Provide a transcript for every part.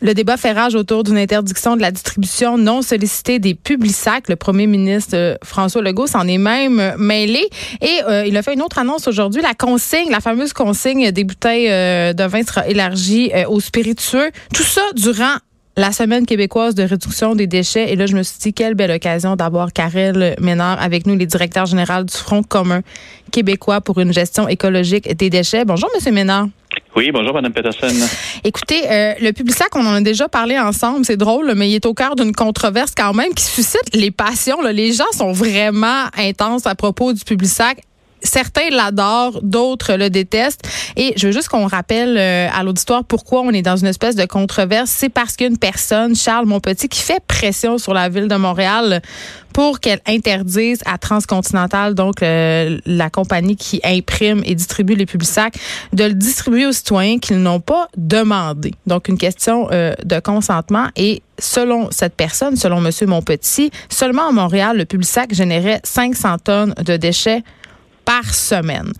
Le débat fait rage autour d'une interdiction de la distribution non sollicitée des sacs. Le premier ministre euh, François Legault s'en est même mêlé et euh, il a fait une autre annonce aujourd'hui. La consigne, la fameuse consigne des bouteilles euh, de vin sera élargie aux spiritueux. Tout ça durant la semaine québécoise de réduction des déchets. Et là, je me suis dit, quelle belle occasion d'avoir Karel Ménard avec nous, les directeurs généraux du Front commun québécois pour une gestion écologique des déchets. Bonjour, Monsieur Ménard. Oui, bonjour, Mme Peterson. Écoutez, euh, le Publisac, on en a déjà parlé ensemble, c'est drôle, mais il est au cœur d'une controverse quand même qui suscite les passions. Les gens sont vraiment intenses à propos du Publisac certains l'adorent, d'autres le détestent. Et je veux juste qu'on rappelle euh, à l'auditoire pourquoi on est dans une espèce de controverse. C'est parce qu'une personne, Charles Monpetit, qui fait pression sur la ville de Montréal pour qu'elle interdise à Transcontinental, donc euh, la compagnie qui imprime et distribue les publics sacs, de le distribuer aux citoyens qu'ils n'ont pas demandé. Donc une question euh, de consentement et selon cette personne, selon Monsieur Monpetit, seulement à Montréal, le public sac générait 500 tonnes de déchets par semaine.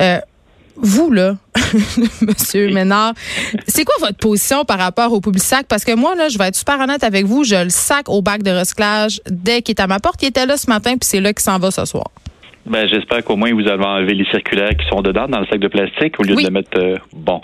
Euh, vous, là, Monsieur Ménard, c'est quoi votre position par rapport au public sac? Parce que moi, là, je vais être super honnête avec vous, je le sac au bac de recyclage dès qu'il est à ma porte. Il était là ce matin, puis c'est là qu'il s'en va ce soir. Ben, j'espère qu'au moins vous avez enlevé les circulaires qui sont dedans dans le sac de plastique au lieu de le mettre. Euh, bon,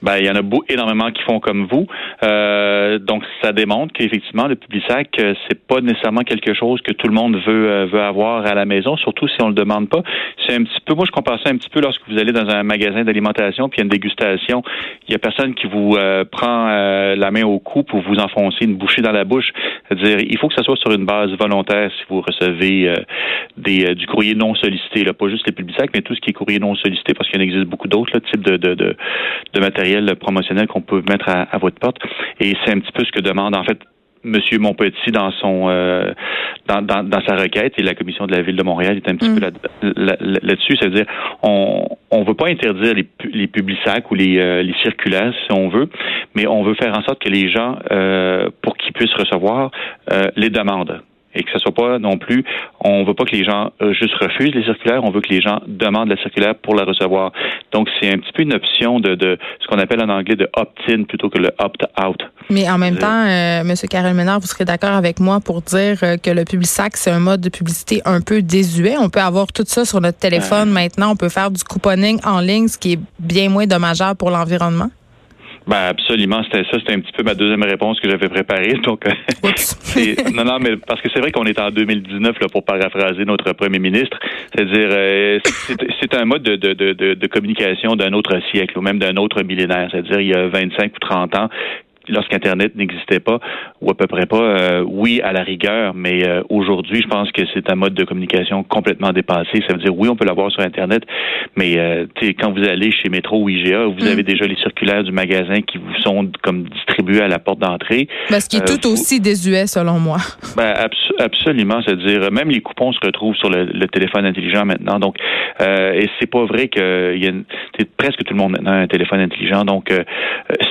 ben il y en a beaucoup, énormément qui font comme vous. Euh, donc ça démontre qu'effectivement le public sac euh, c'est pas nécessairement quelque chose que tout le monde veut veut avoir à la maison, surtout si on le demande pas. C'est un petit peu, moi je compare ça un petit peu lorsque vous allez dans un magasin d'alimentation puis il y a une dégustation, il y a personne qui vous prend la main au cou pour vous enfoncer une bouchée dans la bouche. C'est-à-dire il faut que ça soit sur une base volontaire si vous recevez des du courrier non sollicité, là, pas juste les publics mais tout ce qui est courrier non sollicité, parce qu'il existe beaucoup d'autres types de, de, de, matériel promotionnel qu'on peut mettre à, votre porte. Et c'est un petit peu ce que demande en fait Monsieur Montpetit dans son euh, dans, dans, sa requête et la commission de la ville de Montréal est un petit peu mm. là-dessus, c'est-à-dire on on veut pas interdire les les publics ou les euh, les circulaires si on veut, mais on veut faire en sorte que les gens euh, pour qu'ils puissent recevoir les demandent et que ce soit pas non plus, on veut pas que les gens euh, juste refusent les circulaires, on veut que les gens demandent la circulaire pour la recevoir. Donc c'est un petit peu une option de, de ce qu'on appelle en anglais de opt-in plutôt que le opt-out. Mais en même temps, euh, M. Karel Ménard, vous serez d'accord avec moi pour dire euh, que le Publisac, c'est un mode de publicité un peu désuet. On peut avoir tout ça sur notre téléphone maintenant. On peut faire du couponing en ligne, ce qui est bien moins dommageable pour l'environnement. Ben absolument, c'était ça, c'était un petit peu ma deuxième réponse que j'avais préparée. Donc, non, non, mais parce que c'est vrai qu'on est en 2019 là pour paraphraser notre premier ministre, c'est-à-dire euh, c'est un mode de, de, de, de communication d'un autre siècle ou même d'un autre millénaire, c'est-à-dire il y a 25 ou 30 ans lorsqu'Internet n'existait pas, ou à peu près pas, euh, oui, à la rigueur, mais euh, aujourd'hui, je pense que c'est un mode de communication complètement dépassé. Ça veut dire, oui, on peut l'avoir sur Internet, mais euh, quand vous allez chez Métro ou IGA, vous mm. avez déjà les circulaires du magasin qui vous sont comme distribués à la porte d'entrée. Parce qu'il est tout aussi désuet, selon moi. Ben, absolument, c'est-à-dire, même les coupons se retrouvent sur le, téléphone intelligent maintenant. Donc, et c'est pas vrai que y a presque tout le monde maintenant a un téléphone intelligent. Donc,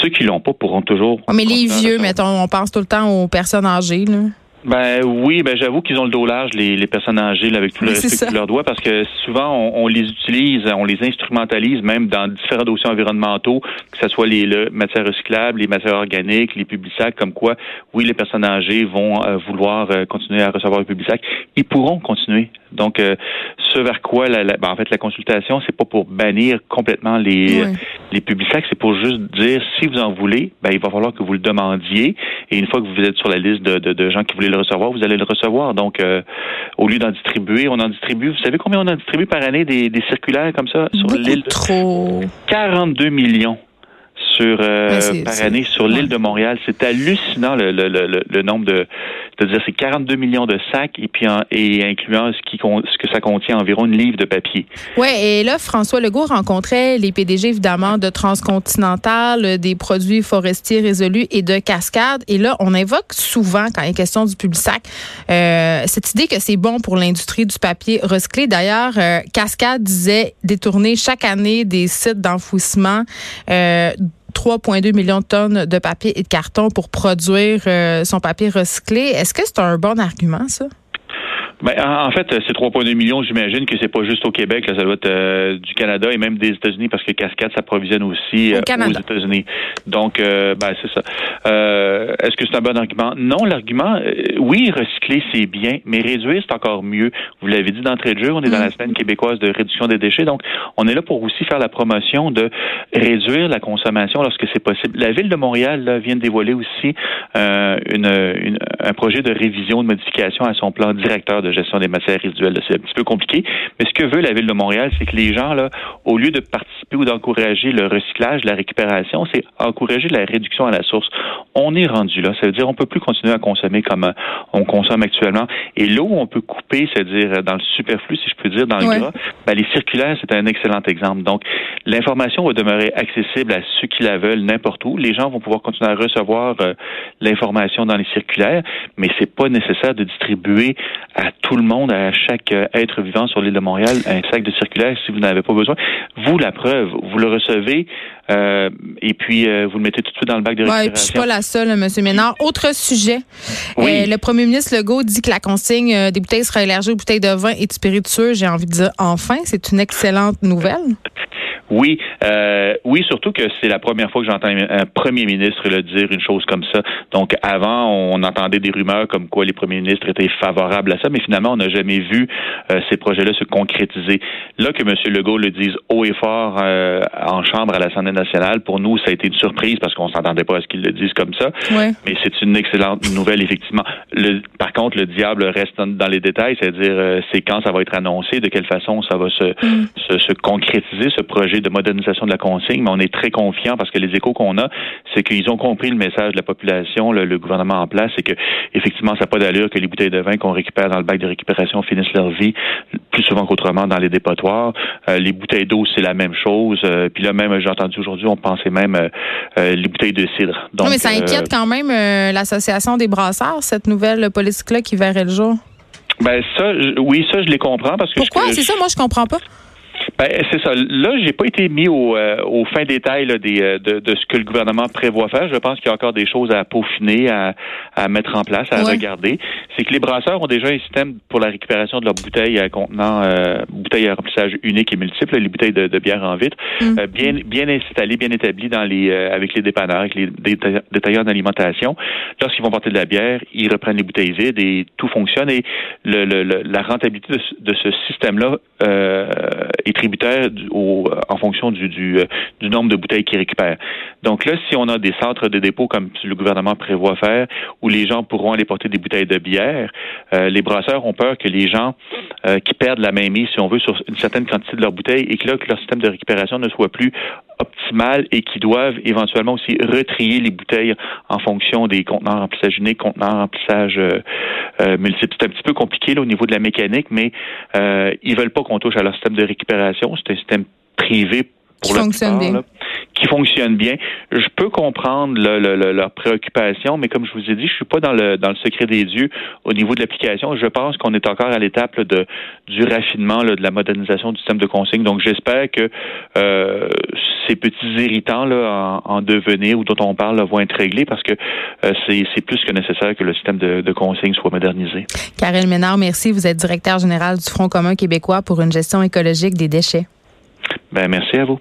ceux qui l'ont pas pourront toujours mais les vieux, mettons, on pense tout le temps aux personnes âgées. Là. Ben oui, ben j'avoue qu'ils ont le dos large, les, les personnes âgées, là, avec tout le respect qu'ils leur doit, parce que souvent on, les utilise, on les instrumentalise même dans différents dossiers environnementaux, que ce soit les, matières recyclables, les matières organiques, les publics comme quoi, oui, les personnes âgées vont euh, vouloir euh, continuer à recevoir les publics Ils pourront continuer. Donc, euh, ce vers quoi, la, ben, en fait, la consultation, c'est pas pour bannir complètement les, les publics c'est pour juste dire, si vous en voulez, ben, il va falloir que vous le demandiez, et une fois que vous êtes sur la liste de, de, de gens qui voulaient le recevoir, vous allez le recevoir. Donc, euh, au lieu d'en distribuer, on en distribue. Vous savez combien on en distribue par année des, circulaires comme ça sur l'île? Trop. 42 millions sur euh, par année sur l'île de Montréal. C'est hallucinant le, le, le, nombre de C'est-à-dire c'est 42 millions de sacs et puis et incluant ce qui ce que ça contient environ une livre de papier. Oui, et là François Legault rencontrait les PDG évidemment de Transcontinental, des produits forestiers résolus et de Cascade et là on évoque souvent quand il est question du public sac euh, cette idée que c'est bon pour l'industrie du papier recyclé. D'ailleurs, euh, Cascade disait détourner chaque année des sites d'enfouissement euh, 3,2 millions de tonnes de papier et de carton pour produire euh, son papier recyclé. Est-ce que c'est un bon argument, ça? Ben, en fait, c'est 3,2 millions, j'imagine que c'est pas juste au Québec, là, ça doit être euh, du Canada et même des États-Unis parce que Cascade s'approvisionne aussi euh, aux États-Unis. Donc, euh, ben, c'est ça. Est-ce que c'est un bon argument? Non, l'argument, oui, recycler, c'est bien, mais réduire, c'est encore mieux. Vous l'avez dit d'entrée de jeu, on est dans la mm. semaine québécoise de réduction des déchets, donc on est là pour aussi faire la promotion de réduire la consommation lorsque c'est possible. La Ville de Montréal là, vient de dévoiler aussi une, un projet de révision, de modification à son plan directeur de gestion des matières résiduelles. C'est un petit peu compliqué, mais ce que veut la Ville de Montréal, c'est que les gens, là, au lieu de participer ou d'encourager le recyclage, la récupération, c'est encourager la réduction à la source. On est rendu là. Ça veut dire on peut plus continuer à consommer comme euh, on consomme actuellement. Et là où on peut couper, c'est-à-dire euh, dans le superflu, si je peux dire, dans le gras, ben, les circulaires, c'est un excellent exemple. Donc, l'information va demeurer accessible à ceux qui la veulent n'importe où. Les gens vont pouvoir continuer à recevoir euh, l'information dans les circulaires, mais c'est pas nécessaire de distribuer à tout le monde, à chaque euh, être vivant sur l'île de Montréal, un sac de circulaire si vous n'avez pas besoin. Vous, la preuve, vous le recevez euh, et puis euh, vous le mettez tout de suite dans le bac de récupération. Ouais, je suis pas la seule, M. Ménard. Autre sujet. le premier ministre Legault dit que la consigne des bouteilles sera élargie aux bouteilles de vin et de spiritueux. J'ai envie de dire enfin, c'est une excellente nouvelle. Oui, euh, oui, surtout que c'est la première fois que j'entends un premier ministre le dire une chose comme ça. Donc avant, on entendait des rumeurs comme quoi les premiers ministres étaient favorables à ça, mais finalement, on n'a jamais vu euh, ces projets-là se concrétiser. Là que M. Legault le dise haut et fort euh, en chambre à l'Assemblée nationale, pour nous, ça a été une surprise parce qu'on s'entendait pas à ce qu'il le dise comme ça. Mais c'est une excellente nouvelle, effectivement. Le, par contre, le diable reste dans, les détails, c'est-à-dire c'est quand ça va être annoncé, de quelle façon ça va se, mm. se, se concrétiser ce projet de modernisation de la consigne, mais on est très confiant parce que les échos qu'on a, c'est qu'ils ont compris le message de la population, le, gouvernement en place, c'est que effectivement, ça n'a pas d'allure que les bouteilles de vin qu'on récupère dans le bac de récupération finissent leur vie plus souvent qu'autrement dans les dépotoirs. Euh, les bouteilles d'eau, c'est la même chose. Euh, puis là, même, j'ai entendu aujourd'hui, on pensait même euh, les bouteilles de cidre. Donc, non, mais ça inquiète quand même l'association des brasseurs, cette nouvelle politique-là qui verrait le jour. Ben ça, oui, ça je les comprends parce que pourquoi? c'est ça moi je comprends pas. Ben, c'est ça. Là, j'ai pas été mis au, euh, au fin détail des, euh, de, de, ce que le gouvernement prévoit faire. Je pense qu'il y a encore des choses à peaufiner, à, à mettre en place, à regarder. C'est que les brasseurs ont déjà un système pour la récupération de leurs bouteilles à contenant euh, bouteilles à remplissage unique et multiple, les bouteilles de, bière en vitre, mm. euh, bien bien installées, bien établies dans les avec les dépanneurs, avec les détaillants d'alimentation. Lorsqu'ils vont porter de la bière, ils reprennent les bouteilles vides et tout fonctionne. Et le, le, la rentabilité de, de ce système-là est au, en fonction euh, du, nombre de bouteilles qu'ils récupèrent. Donc là, si on a des centres de dépôt comme le gouvernement prévoit faire, où les gens pourront aller porter des bouteilles de bière, euh, les brasseurs ont peur que les gens euh, qui perdent la mainmise, si on veut, sur une certaine quantité de leurs bouteilles et que là, que leur système de récupération ne soit plus et qui doivent éventuellement aussi retrier les bouteilles en fonction des contenants remplissage unique, contenants remplissage euh, euh, multiple. C'est un petit peu compliqué là, au niveau de la mécanique, mais euh, ils veulent pas qu'on touche à leur système de récupération. C'est un système privé pour qui fonctionne bien. qui fonctionne bien. Je peux comprendre leur préoccupation, mais comme je vous ai dit, je suis pas dans le dans le secret des dieux au niveau de l'application. Je pense qu'on est encore à l'étape de du raffinement de la modernisation du système de consigne. Donc j'espère que euh, ces petits irritants là en, devenir ou dont on parle vont être réglés parce que euh, c'est plus que nécessaire que le système de, de consigne soit modernisé. Karel Ménard, merci. Vous êtes directeur général du Front commun québécois pour une gestion écologique des déchets. Ben merci à vous.